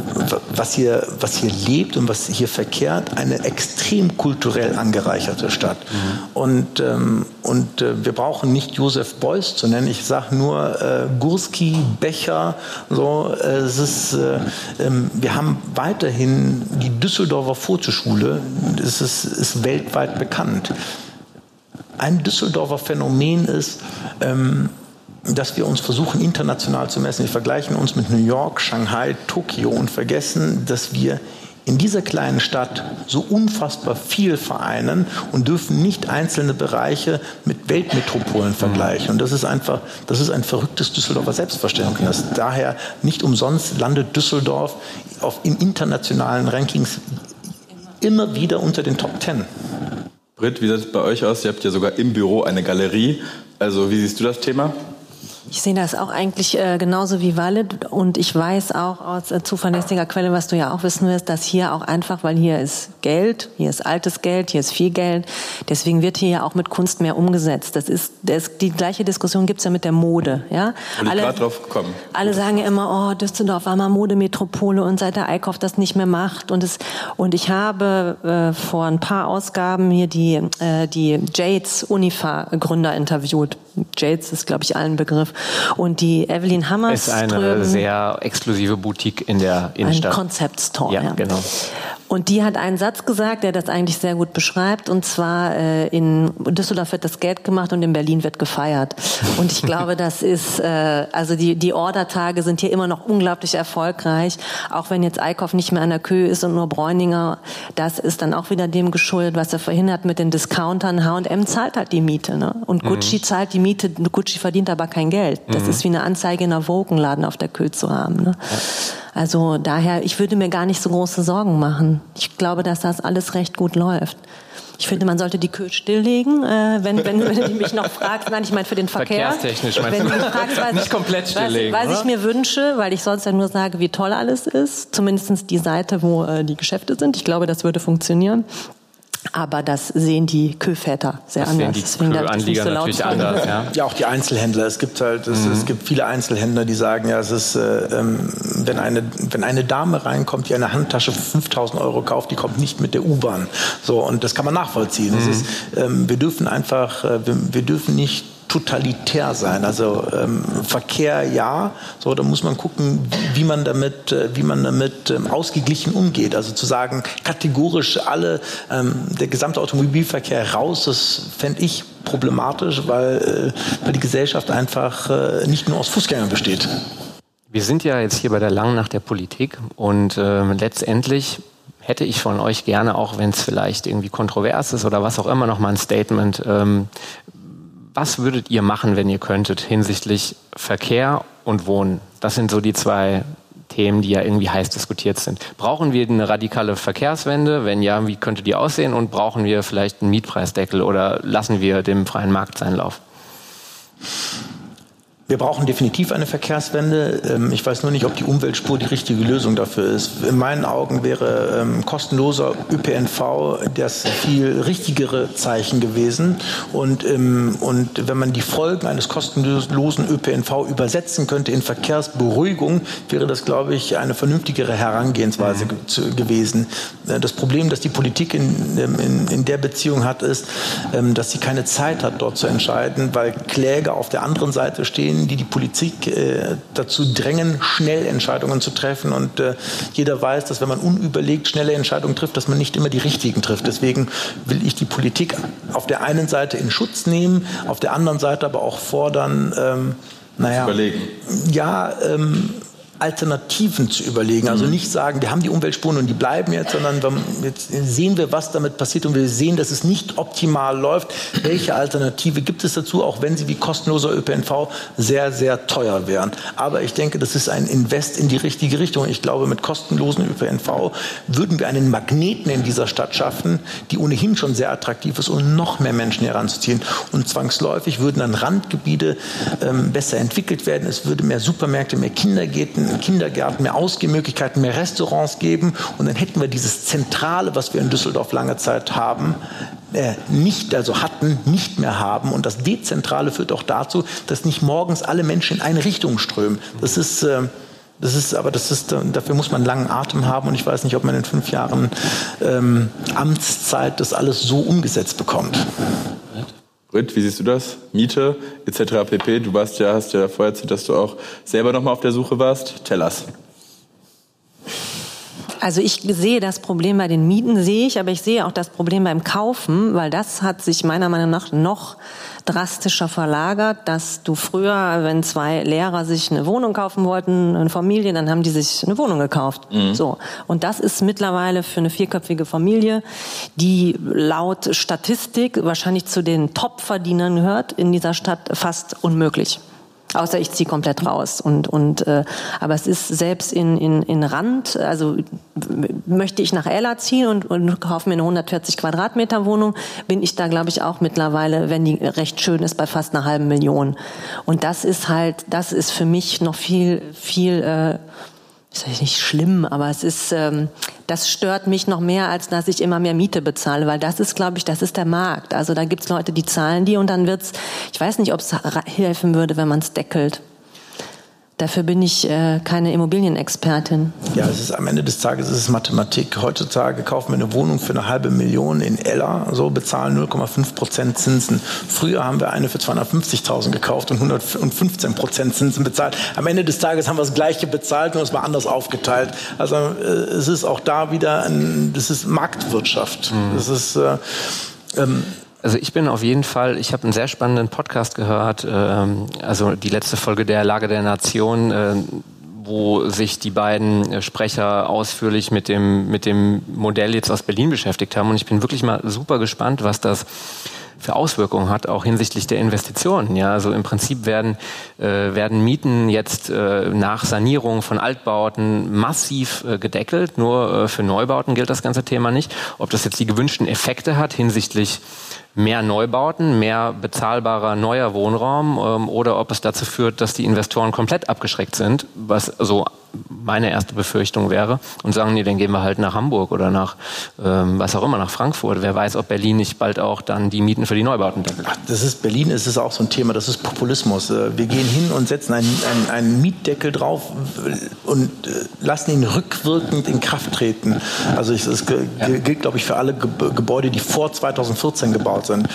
was, hier, was hier lebt und was hier verkehrt, eine extrem kulturell angereicherte Stadt. Mhm. Und, ähm, und äh, wir brauchen nicht Josef Beuys zu nennen, ich sage nur äh, Gurski, Becher. So, äh, es ist, äh, ähm, wir haben weiterhin die Düsseldorfer Vorzuschule, es ist, ist weltweit bekannt. Ein Düsseldorfer Phänomen ist, ähm, dass wir uns versuchen, international zu messen. Wir vergleichen uns mit New York, Shanghai, Tokio und vergessen, dass wir in dieser kleinen Stadt so unfassbar viel vereinen und dürfen nicht einzelne Bereiche mit Weltmetropolen vergleichen. Und das ist einfach, das ist ein verrücktes Düsseldorfer Selbstverständnis. Daher nicht umsonst landet Düsseldorf auf, in internationalen Rankings immer wieder unter den Top Ten. Britt, wie sieht es bei euch aus? Ihr habt ja sogar im Büro eine Galerie. Also wie siehst du das Thema? Ich sehe das auch eigentlich äh, genauso wie Walid und ich weiß auch aus äh, zuverlässiger Quelle, was du ja auch wissen wirst, dass hier auch einfach, weil hier ist Geld, hier ist altes Geld, hier ist viel Geld, deswegen wird hier ja auch mit Kunst mehr umgesetzt. Das ist, das, die gleiche Diskussion gibt's ja mit der Mode. Ja? Alle, gerade drauf gekommen. Alle sagen ja immer, oh, Düsseldorf war mal Modemetropole und seit der Eichhoff das nicht mehr macht und es und ich habe äh, vor ein paar Ausgaben hier die äh, die Jades Unifa Gründer interviewt. Jades ist glaube ich allen Begriff und die Evelyn Hammers ist eine sehr exklusive Boutique in der Innenstadt. Ein Concept Store. Ja, ja, genau. Und die hat einen Satz gesagt, der das eigentlich sehr gut beschreibt. Und zwar äh, in Düsseldorf wird das Geld gemacht und in Berlin wird gefeiert. Und ich glaube, das ist äh, also die die Ordertage sind hier immer noch unglaublich erfolgreich, auch wenn jetzt Eickhoff nicht mehr an der Kühe ist und nur Bräuninger. Das ist dann auch wieder dem geschuldet, was er verhindert mit den Discountern. H&M zahlt halt die Miete, ne? Und Gucci mhm. zahlt die Miete. Gucci verdient aber kein Geld. Das mhm. ist wie eine Anzeige in einer Wogenladen auf der Kühe zu haben. Ne? Ja. Also daher, ich würde mir gar nicht so große Sorgen machen. Ich glaube, dass das alles recht gut läuft. Ich finde, man sollte die Kühe stilllegen, äh, wenn, wenn, wenn du mich noch fragst. Nein, ich meine für den Verkehr. Verkehrstechnisch meinst wenn du? Mich fragst, was, Nicht komplett stilllegen. Was, was ich mir wünsche, weil ich sonst ja nur sage, wie toll alles ist. Zumindest die Seite, wo äh, die Geschäfte sind. Ich glaube, das würde funktionieren. Aber das sehen die Köväter sehr das anders. Sehen die Anlieger so natürlich anders. Ja. ja, auch die Einzelhändler. Es gibt halt, es, mhm. es gibt viele Einzelhändler, die sagen, ja, es ist, äh, ähm, wenn eine wenn eine Dame reinkommt, die eine Handtasche für 5.000 Euro kauft, die kommt nicht mit der U-Bahn. So und das kann man nachvollziehen. Mhm. Ist, ähm, wir dürfen einfach, äh, wir, wir dürfen nicht totalitär sein. Also ähm, Verkehr ja, so da muss man gucken, wie man damit, äh, wie man damit ähm, ausgeglichen umgeht. Also zu sagen kategorisch alle ähm, der gesamte Automobilverkehr raus, das fände ich problematisch, weil, äh, weil die Gesellschaft einfach äh, nicht nur aus Fußgängern besteht. Wir sind ja jetzt hier bei der Langen Nacht der Politik und äh, letztendlich hätte ich von euch gerne, auch wenn es vielleicht irgendwie kontrovers ist oder was auch immer, noch mal ein Statement. Was würdet ihr machen, wenn ihr könntet, hinsichtlich Verkehr und Wohnen? Das sind so die zwei Themen, die ja irgendwie heiß diskutiert sind. Brauchen wir eine radikale Verkehrswende? Wenn ja, wie könnte die aussehen? Und brauchen wir vielleicht einen Mietpreisdeckel oder lassen wir dem freien Markt seinen Lauf? Wir brauchen definitiv eine Verkehrswende. Ähm, ich weiß nur nicht, ob die Umweltspur die richtige Lösung dafür ist. In meinen Augen wäre ähm, kostenloser ÖPNV das viel richtigere Zeichen gewesen. Und, ähm, und wenn man die Folgen eines kostenlosen ÖPNV übersetzen könnte in Verkehrsberuhigung, wäre das, glaube ich, eine vernünftigere Herangehensweise mhm. gewesen. Äh, das Problem, das die Politik in, in, in der Beziehung hat, ist, dass sie keine Zeit hat, dort zu entscheiden, weil Kläger auf der anderen Seite stehen, die die Politik äh, dazu drängen, schnell Entscheidungen zu treffen. Und äh, jeder weiß, dass wenn man unüberlegt schnelle Entscheidungen trifft, dass man nicht immer die richtigen trifft. Deswegen will ich die Politik auf der einen Seite in Schutz nehmen, auf der anderen Seite aber auch fordern, ähm, naja, überlegen. Ja, ähm, Alternativen zu überlegen. Also mhm. nicht sagen, wir haben die Umweltspuren und die bleiben jetzt, sondern jetzt sehen wir, was damit passiert und wir sehen, dass es nicht optimal läuft. Welche Alternative gibt es dazu, auch wenn sie wie kostenloser ÖPNV sehr, sehr teuer wären. Aber ich denke, das ist ein Invest in die richtige Richtung. Ich glaube, mit kostenlosen ÖPNV würden wir einen Magneten in dieser Stadt schaffen, die ohnehin schon sehr attraktiv ist, um noch mehr Menschen heranzuziehen. Und zwangsläufig würden dann Randgebiete ähm, besser entwickelt werden. Es würde mehr Supermärkte, mehr Kindergärten, Kindergärten, mehr Ausgehmöglichkeiten, mehr Restaurants geben. Und dann hätten wir dieses Zentrale, was wir in Düsseldorf lange Zeit haben, äh, nicht, also hatten, nicht mehr haben. Und das Dezentrale führt auch dazu, dass nicht morgens alle Menschen in eine Richtung strömen. Das ist, äh, das ist, aber das ist, dafür muss man langen Atem haben und ich weiß nicht, ob man in fünf Jahren ähm, Amtszeit das alles so umgesetzt bekommt. Britt, wie siehst du das? Miete etc. pp. Du warst ja, hast ja vorher erzählt, dass du auch selber noch mal auf der Suche warst. Tell us. Also ich sehe das Problem bei den Mieten, sehe ich, aber ich sehe auch das Problem beim Kaufen, weil das hat sich meiner Meinung nach noch drastischer verlagert, dass du früher, wenn zwei Lehrer sich eine Wohnung kaufen wollten, eine Familie, dann haben die sich eine Wohnung gekauft. Mhm. So. Und das ist mittlerweile für eine vierköpfige Familie, die laut Statistik wahrscheinlich zu den Top-Verdienern gehört, in dieser Stadt fast unmöglich. Außer ich ziehe komplett raus. Und, und, äh, aber es ist selbst in, in, in Rand, also möchte ich nach Ella ziehen und, und kaufe mir eine 140 Quadratmeter Wohnung, bin ich da, glaube ich, auch mittlerweile, wenn die recht schön ist, bei fast einer halben Million. Und das ist halt, das ist für mich noch viel, viel, äh, ist ja nicht schlimm, aber es ist, ähm, das stört mich noch mehr, als dass ich immer mehr Miete bezahle, weil das ist, glaube ich, das ist der Markt. Also da gibt's Leute, die zahlen die und dann wird's, ich weiß nicht, ob es helfen würde, wenn man es deckelt. Dafür bin ich äh, keine Immobilienexpertin. Ja, es ist am Ende des Tages ist es Mathematik. Heutzutage kaufen wir eine Wohnung für eine halbe Million in Ella, so bezahlen 0,5 Prozent Zinsen. Früher haben wir eine für 250.000 gekauft und 115 Prozent Zinsen bezahlt. Am Ende des Tages haben wir das Gleiche bezahlt, nur es war anders aufgeteilt. Also äh, es ist auch da wieder, ein, das ist Marktwirtschaft. Mhm. Das ist äh, ähm, also ich bin auf jeden Fall, ich habe einen sehr spannenden Podcast gehört, ähm, also die letzte Folge der Lage der Nation, äh, wo sich die beiden Sprecher ausführlich mit dem, mit dem Modell jetzt aus Berlin beschäftigt haben. Und ich bin wirklich mal super gespannt, was das für Auswirkungen hat, auch hinsichtlich der Investitionen. Ja, also im Prinzip werden, äh, werden Mieten jetzt äh, nach Sanierung von Altbauten massiv äh, gedeckelt. Nur äh, für Neubauten gilt das ganze Thema nicht. Ob das jetzt die gewünschten Effekte hat hinsichtlich mehr Neubauten, mehr bezahlbarer neuer Wohnraum ähm, oder ob es dazu führt, dass die Investoren komplett abgeschreckt sind, was so meine erste Befürchtung wäre und sagen, nee, dann gehen wir halt nach Hamburg oder nach ähm, was auch immer, nach Frankfurt. Wer weiß, ob Berlin nicht bald auch dann die Mieten für die Neubauten deckelt. Das ist Berlin, ist es auch so ein Thema, das ist Populismus. Äh, wir gehen hin und setzen einen, einen, einen Mietdeckel drauf und äh, lassen ihn rückwirkend in Kraft treten. Also es gilt, glaube ich, für alle Gebäude, die vor 2014 gebaut aufgebaut sind.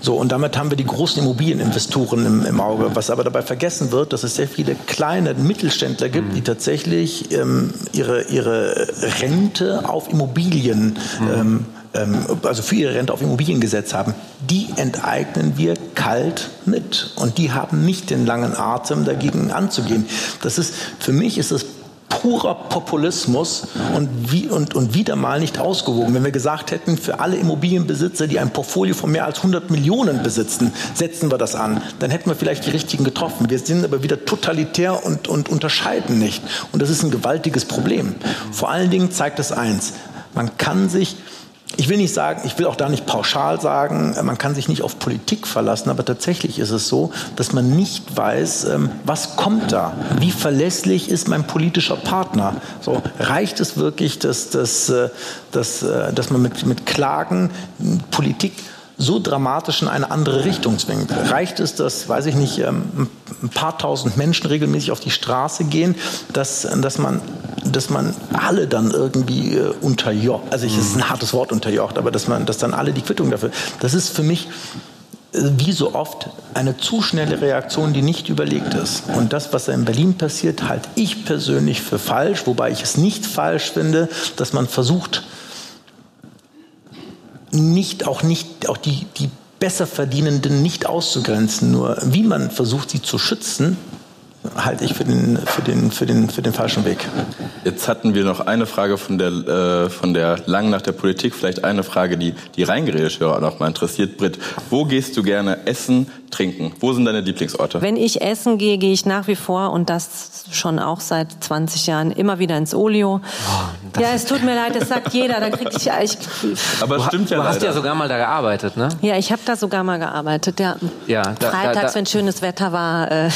So, und damit haben wir die großen Immobilieninvestoren im, im, Auge. Was aber dabei vergessen wird, dass es sehr viele kleine Mittelständler gibt, die tatsächlich ähm, ihre, ihre Rente auf Immobilien ähm, ähm, also für ihre Rente auf Immobilien gesetzt haben, die enteignen wir kalt mit. Und die haben nicht den langen Atem, dagegen anzugehen. Das ist, für mich ist das purer Populismus und, wie, und, und wieder mal nicht ausgewogen. Wenn wir gesagt hätten, für alle Immobilienbesitzer, die ein Portfolio von mehr als 100 Millionen besitzen, setzen wir das an, dann hätten wir vielleicht die richtigen getroffen. Wir sind aber wieder totalitär und, und unterscheiden nicht. Und das ist ein gewaltiges Problem. Vor allen Dingen zeigt es eins. Man kann sich ich will nicht sagen, ich will auch da nicht pauschal sagen, man kann sich nicht auf Politik verlassen, aber tatsächlich ist es so, dass man nicht weiß, ähm, was kommt da? Wie verlässlich ist mein politischer Partner? So, reicht es wirklich, dass, dass, äh, dass, äh, dass man mit, mit Klagen Politik so dramatisch in eine andere Richtung zwingt. Reicht es, dass, weiß ich nicht, ähm, ein paar tausend Menschen regelmäßig auf die Straße gehen, dass, dass, man, dass man alle dann irgendwie äh, unterjocht, also es ist ein hartes Wort unterjocht, aber dass, man, dass dann alle die Quittung dafür, das ist für mich äh, wie so oft eine zu schnelle Reaktion, die nicht überlegt ist. Und das, was in Berlin passiert, halte ich persönlich für falsch, wobei ich es nicht falsch finde, dass man versucht, nicht, auch nicht, auch die, die Besserverdienenden nicht auszugrenzen. Nur wie man versucht, sie zu schützen, halte ich für den, für, den, für, den, für den falschen Weg. Jetzt hatten wir noch eine Frage von der, äh, von der Lang nach der Politik, vielleicht eine Frage, die die Reingeredet-Hörer noch mal interessiert. Britt, wo gehst du gerne essen, trinken? Wo sind deine Lieblingsorte? Wenn ich essen gehe, gehe ich nach wie vor und das schon auch seit 20 Jahren immer wieder ins Olio. Oh, ja, es tut mir leid, das sagt jeder. Da krieg ich, ich Aber es stimmt ja Du hast leider. ja sogar mal da gearbeitet, ne? Ja, ich habe da sogar mal gearbeitet. Ja, ja da, Freitags, da, da, wenn schönes Wetter war. Äh,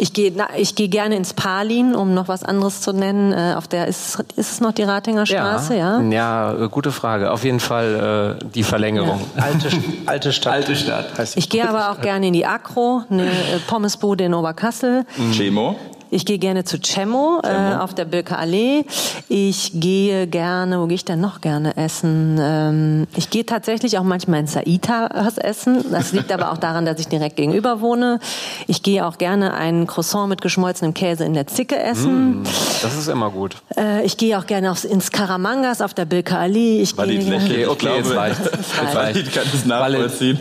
ich gehe ich geh gerne ins Palin, um noch was anderes zu nennen. Äh, auf der ist, ist es noch die Ratinger Straße, ja? Ja, ja gute Frage. Auf jeden Fall äh, die Verlängerung. Ja. Alte, alte Stadt. Alte Stadt. Ich gehe aber auch gerne in die Akro, eine äh, Pommesbude in Oberkassel. Chemo. Ich gehe gerne zu Cemo, äh, auf der Birke Allee. Ich gehe gerne, wo gehe ich denn noch gerne essen? Ähm, ich gehe tatsächlich auch manchmal in Saita was essen. Das liegt aber auch daran, dass ich direkt gegenüber wohne. Ich gehe auch gerne ein Croissant mit geschmolzenem Käse in der Zicke essen. Mm, das ist immer gut. Äh, ich gehe auch gerne aufs, ins Karamangas auf der Birke Allee. Ich Walid gehe, okay, okay, jetzt reicht. Jetzt reicht. kann es nachvollziehen.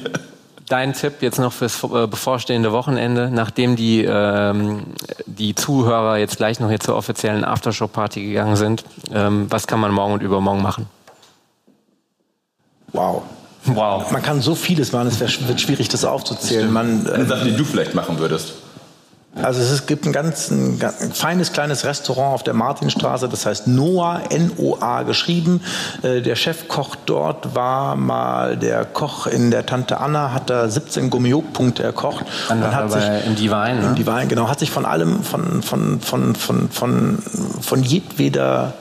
Dein Tipp jetzt noch fürs äh, bevorstehende Wochenende, nachdem die, ähm, die Zuhörer jetzt gleich noch hier zur offiziellen Aftershow-Party gegangen sind, ähm, was kann man morgen und übermorgen machen? Wow. Wow. Man kann so vieles machen, es wird schwierig, das aufzuzählen. Man, Eine Sache, die du vielleicht machen würdest. Also es gibt ein ganz ein, ein feines kleines Restaurant auf der Martinstraße, das heißt Noah, N-O-A geschrieben. Äh, der Chefkoch dort war mal der Koch in der Tante Anna, hat da 17 Gummio-Punkte erkocht. Dann und hat sich, im Divine, ne? Im Divine, genau. Hat sich von allem, von, von, von, von, von, von jedweder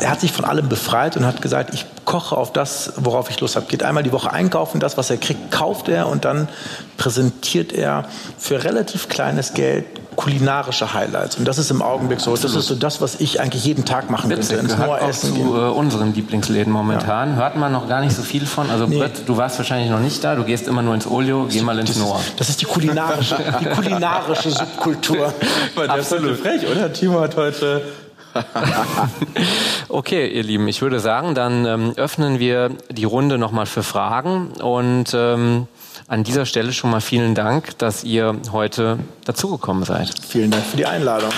er hat sich von allem befreit und hat gesagt, ich koche auf das, worauf ich Lust habe. Geht einmal die Woche einkaufen, das, was er kriegt, kauft er und dann präsentiert er für relativ kleines Geld kulinarische Highlights. Und das ist im Augenblick so. Absolut. Das ist so das, was ich eigentlich jeden Tag machen Witzig, könnte. Ins gehört auch essen zu äh, unseren Lieblingsläden momentan. Ja. Hört man noch gar nicht so viel von. Also nee. Brett, du warst wahrscheinlich noch nicht da. Du gehst immer nur ins Olio. Geh mal ins Noah. Das ist die kulinarische, die kulinarische Subkultur. Absolut frech, oder? Timo hat heute okay, ihr Lieben, ich würde sagen, dann ähm, öffnen wir die Runde nochmal für Fragen und ähm, an dieser Stelle schon mal vielen Dank, dass ihr heute dazugekommen seid. Vielen Dank für die Einladung.